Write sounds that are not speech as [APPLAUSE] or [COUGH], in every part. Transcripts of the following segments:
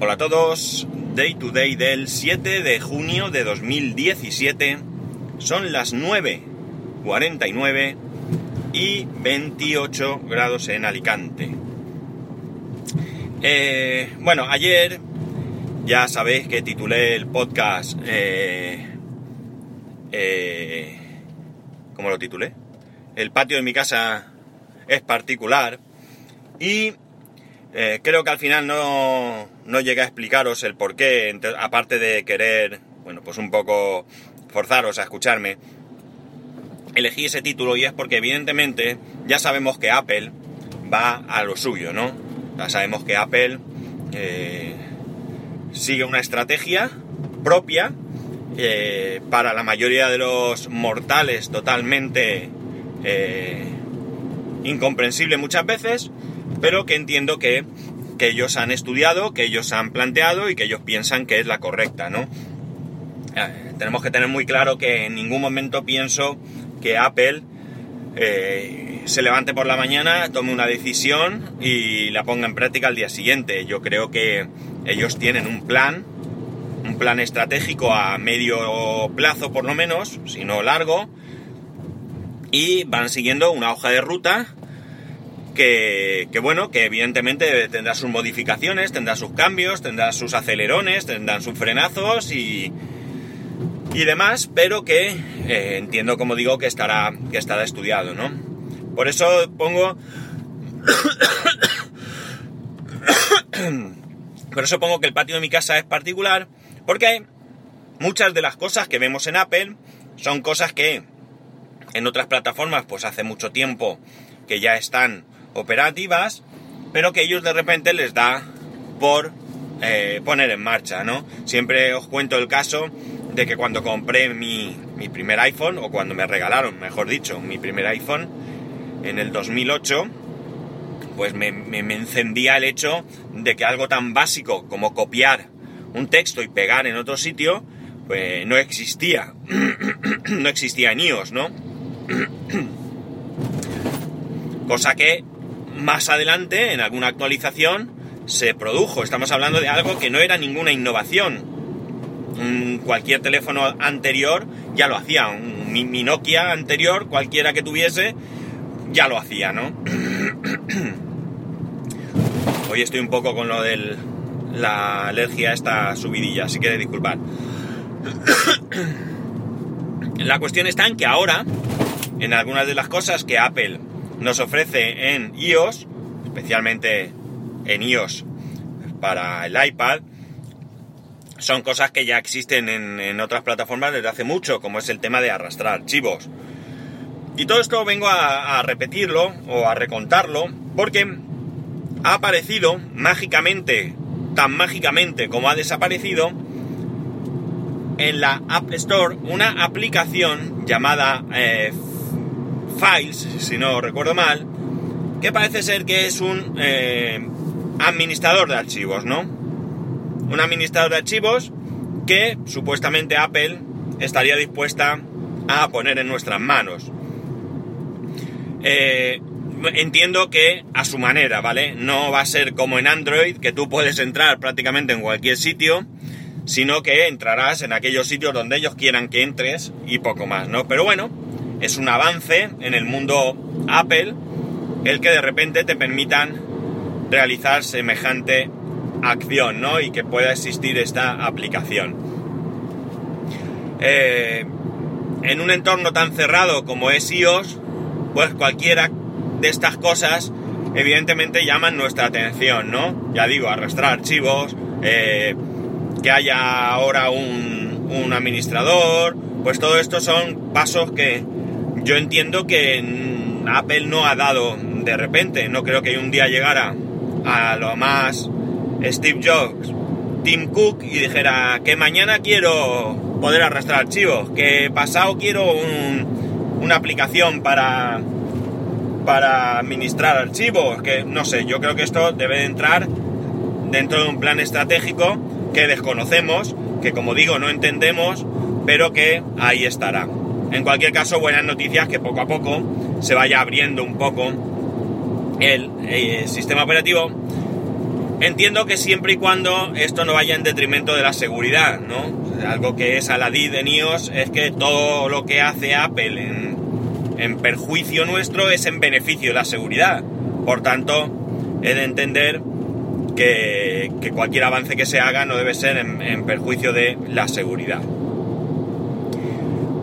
Hola a todos, Day to Day del 7 de junio de 2017. Son las 9.49 y 28 grados en Alicante. Eh, bueno, ayer ya sabéis que titulé el podcast... Eh, eh, ¿Cómo lo titulé? El patio de mi casa es particular y eh, creo que al final no, no llegué a explicaros el por qué, aparte de querer, bueno, pues un poco forzaros a escucharme. Elegí ese título y es porque evidentemente ya sabemos que Apple va a lo suyo, ¿no? Ya sabemos que Apple eh, sigue una estrategia propia eh, para la mayoría de los mortales totalmente incomprensible muchas veces, pero que entiendo que, ellos han estudiado, que ellos han planteado y que ellos piensan que es la correcta, ¿no? Eh, tenemos que tener muy claro que en ningún momento pienso que Apple eh, se levante por la mañana, tome una decisión y la ponga en práctica al día siguiente. Yo creo que ellos tienen un plan, un plan estratégico a medio plazo por lo menos, si no largo, y van siguiendo una hoja de ruta que, bueno, que evidentemente tendrá sus modificaciones, tendrá sus cambios, tendrá sus acelerones, tendrán sus frenazos y, y demás, pero que eh, entiendo, como digo, que estará, que estará estudiado, ¿no? Por eso pongo... [COUGHS] Por eso pongo que el patio de mi casa es particular, porque muchas de las cosas que vemos en Apple son cosas que en otras plataformas pues hace mucho tiempo que ya están operativas, pero que ellos de repente les da por eh, poner en marcha, ¿no? Siempre os cuento el caso de que cuando compré mi, primer iPhone, o cuando me regalaron, mejor dicho, mi primer iPhone, en el 2008, pues me, encendía el hecho de que algo tan básico como copiar un texto y pegar en otro sitio, pues no existía. [CLEARS THROAT] no existía en iOS, ¿no? [CLEARS THROAT] Cosa que más adelante, en alguna actualización, se produjo. Estamos hablando de algo que no era ninguna innovación. cualquier teléfono anterior ya lo hacía. Un, mi, Nokia anterior, cualquiera que tuviese, ya lo hacía, ¿no? [COUGHS] Hoy estoy un poco con lo de la alergia a esta subidilla, así que disculpad. [COUGHS] la cuestión está en que ahora, en algunas de las cosas que Apple nos ofrece en iOS, especialmente en iOS para el iPad, son cosas que ya existen en, otras plataformas desde hace mucho, como es el tema de arrastrar archivos. Y todo esto vengo a, repetirlo o a recontarlo porque ha aparecido mágicamente, tan mágicamente como ha desaparecido, en la App Store una aplicación llamada eh, Files, si no recuerdo mal, que parece ser que es un eh, administrador de archivos, ¿no? Un administrador de archivos que supuestamente Apple estaría dispuesta a poner en nuestras manos. Eh, entiendo que a su manera, ¿vale? No va a ser como en Android, que tú puedes entrar prácticamente en cualquier sitio, sino que entrarás en aquellos sitios donde ellos quieran que entres y poco más, ¿no? Pero bueno, es un avance en el mundo Apple el que de repente te permitan realizar semejante acción, ¿no? Y que pueda existir esta aplicación. Eh, en un entorno tan cerrado como es iOS, pues cualquiera de estas cosas evidentemente llaman nuestra atención, ¿no? Ya digo, arrastrar archivos, eh, que haya ahora un, un administrador, pues todo esto son pasos que yo entiendo que Apple no ha dado de repente. No creo que un día llegara a lo más Steve Jobs, Tim Cook y dijera que mañana quiero poder arrastrar archivos, que pasado quiero una aplicación para para administrar archivos, que no sé, yo creo que esto debe de entrar dentro de un plan estratégico que desconocemos, que como digo no entendemos, pero que ahí estará. En cualquier caso, buenas noticias que poco a poco se vaya abriendo un poco el, eh, sistema operativo Entiendo que siempre y cuando esto no vaya en detrimento de la seguridad, ¿no? Algo que es a la de iOS es que todo lo que hace Apple en, en perjuicio nuestro es en beneficio de la seguridad. Por tanto, he de entender que, cualquier avance que se haga no debe ser en, perjuicio de la seguridad.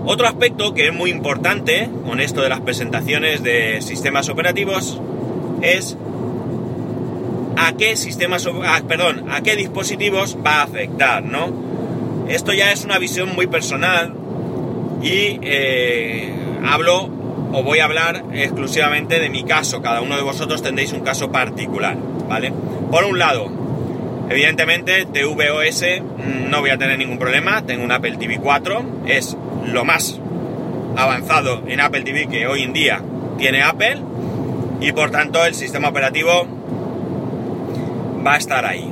Otro aspecto que es muy importante con esto de las presentaciones de sistemas operativos es a qué sistemas, perdón, a qué dispositivos va a afectar, ¿no? Esto ya es una visión muy personal y eh, hablo o voy a hablar exclusivamente de mi caso. Cada uno de vosotros tendréis un caso particular, ¿vale? Por un lado, evidentemente tvOS mm, no voy a tener ningún problema. Tengo un Apple TV 4, es lo más avanzado en Apple TV que hoy en día tiene Apple y por tanto el sistema operativo va a estar ahí.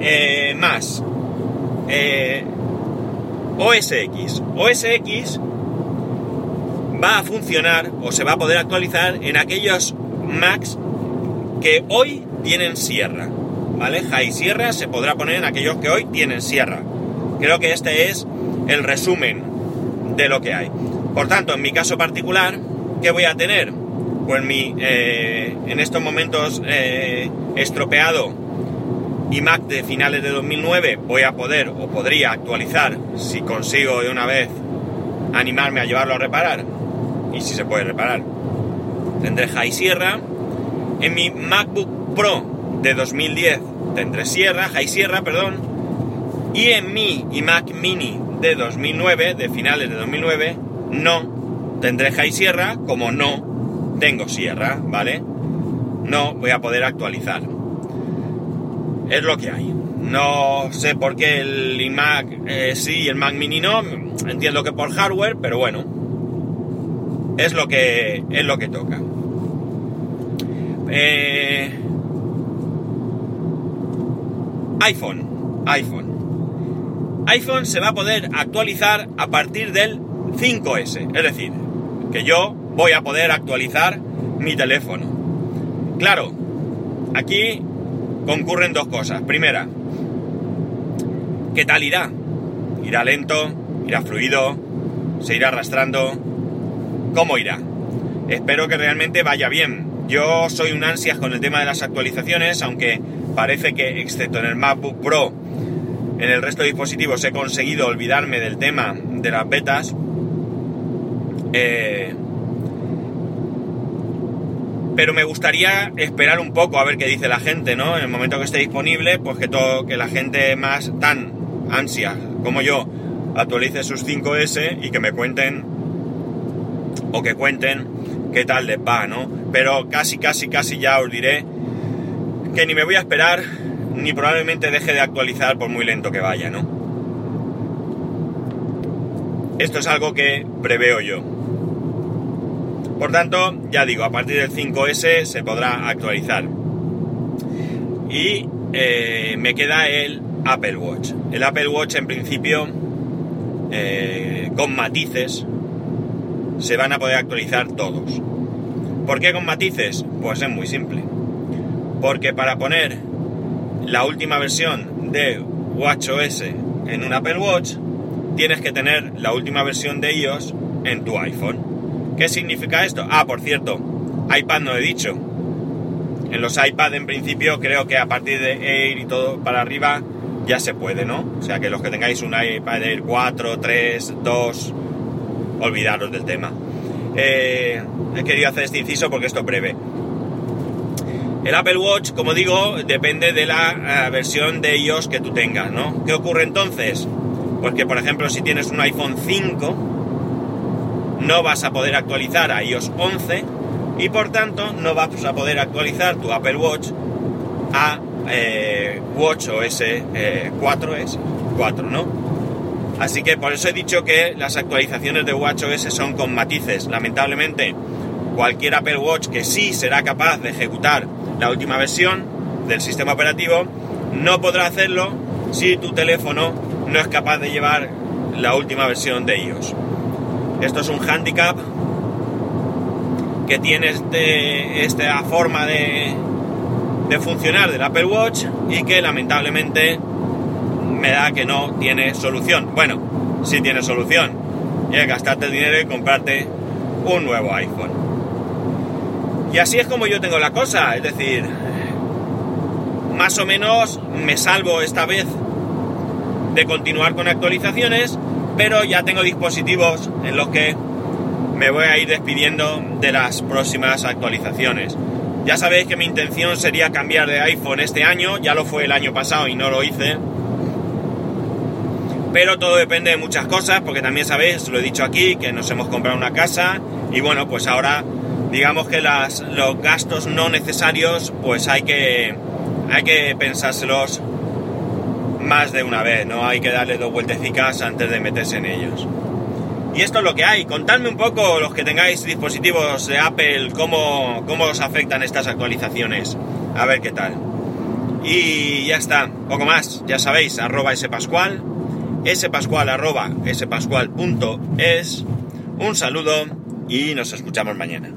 Eh, más, eh, OS X. Va a funcionar o se va a poder actualizar en aquellos Macs que hoy tienen Sierra. ¿Vale? High Sierra se podrá poner en aquellos que hoy tienen Sierra. Creo que este es el resumen de lo que hay. Por tanto, en mi caso particular, ¿qué voy a tener? Pues mi, eh, en estos momentos eh, estropeado iMac de finales de 2009 voy a poder o podría actualizar si consigo de una vez animarme a llevarlo a reparar y si se puede reparar. Tendré High Sierra. En mi MacBook Pro de 2010 tendré Sierra, High Sierra, perdón. Y en mi iMac Mini de 2009, de finales de 2009, no tendré High Sierra, como no tengo Sierra, ¿vale? No voy a poder actualizar. Es lo que hay. No sé por qué el iMac eh, sí y el Mac Mini no. Entiendo que por hardware, pero bueno. Es lo que, es lo que toca. Eh, iPhone. iPhone. iPhone se va a poder actualizar a partir del 5S. Es decir, que yo voy a poder actualizar mi teléfono. Claro, aquí concurren dos cosas. Primera, ¿qué tal irá? ¿Irá lento? ¿Irá fluido? ¿Se irá arrastrando? ¿Cómo irá? Espero que realmente vaya bien. Yo soy un ansias con el tema de las actualizaciones, aunque parece que, excepto en el MacBook Pro, en el resto de dispositivos he conseguido olvidarme del tema de las betas. Eh, pero me gustaría esperar un poco a ver qué dice la gente, ¿no? En el momento que esté disponible, pues que todo, que la gente más tan ansia como yo actualice sus 5S y que me cuenten o que cuenten qué tal les va, ¿no? Pero casi, casi, casi ya os diré que ni me voy a esperar ni probablemente deje de actualizar por muy lento que vaya, ¿no? Esto es algo que preveo yo. Por tanto, ya digo, a partir del 5S se podrá actualizar. Y eh, me queda el Apple Watch. El Apple Watch en principio, eh, con matices, se van a poder actualizar todos. ¿Por qué con matices? Pues es muy simple. Porque para poner la última versión de WatchOS en un Apple Watch, tienes que tener la última versión de iOS en tu iPhone. ¿Qué significa esto? Ah, por cierto, iPad no he dicho. En los iPad en principio creo que a partir de Air y todo para arriba ya se puede, ¿no? O sea que los que tengáis un iPad Air 4, 3, 2, olvidaros del tema. Eh, he querido hacer este inciso porque esto es breve. El Apple Watch, como digo, depende de la eh, versión de iOS que tú tengas, ¿no? ¿Qué ocurre entonces? Pues que, por ejemplo, si tienes un iPhone 5, no vas a poder actualizar a iOS 11 y por tanto no vas a poder actualizar tu Apple Watch a eh, Watch OS 4S, 4, ¿no? Así que por eso he dicho que las actualizaciones de Watch OS son con matices. Lamentablemente, cualquier Apple Watch que sí será capaz de ejecutar la última versión del sistema operativo, no podrá hacerlo si tu teléfono no es capaz de llevar la última versión de iOS. Esto es un handicap que tiene este, esta forma de, funcionar del Apple Watch y que lamentablemente me da que no tiene solución. Bueno, sí tiene solución. Y es gastarte el dinero y comprarte un nuevo iPhone. Y así es como yo tengo la cosa, es decir, más o menos me salvo esta vez de continuar con actualizaciones, pero ya tengo dispositivos en los que me voy a ir despidiendo de las próximas actualizaciones. Ya sabéis que mi intención sería cambiar de iPhone este año, ya lo fue el año pasado y no lo hice. Pero todo depende de muchas cosas, porque también sabéis, lo he dicho aquí, que nos hemos comprado una casa y bueno, pues ahora digamos que las, los gastos no necesarios pues hay que, hay que pensárselos más de una vez, ¿no? Hay que darle dos vueltecicas antes de meterse en ellos. Y esto es lo que hay. Contadme un poco los que tengáis dispositivos de Apple, cómo, cómo os afectan estas actualizaciones. A ver qué tal. Y ya está, poco más. Ya sabéis, arroba spascual, spascual arroba spascual.es. Un saludo y nos escuchamos mañana.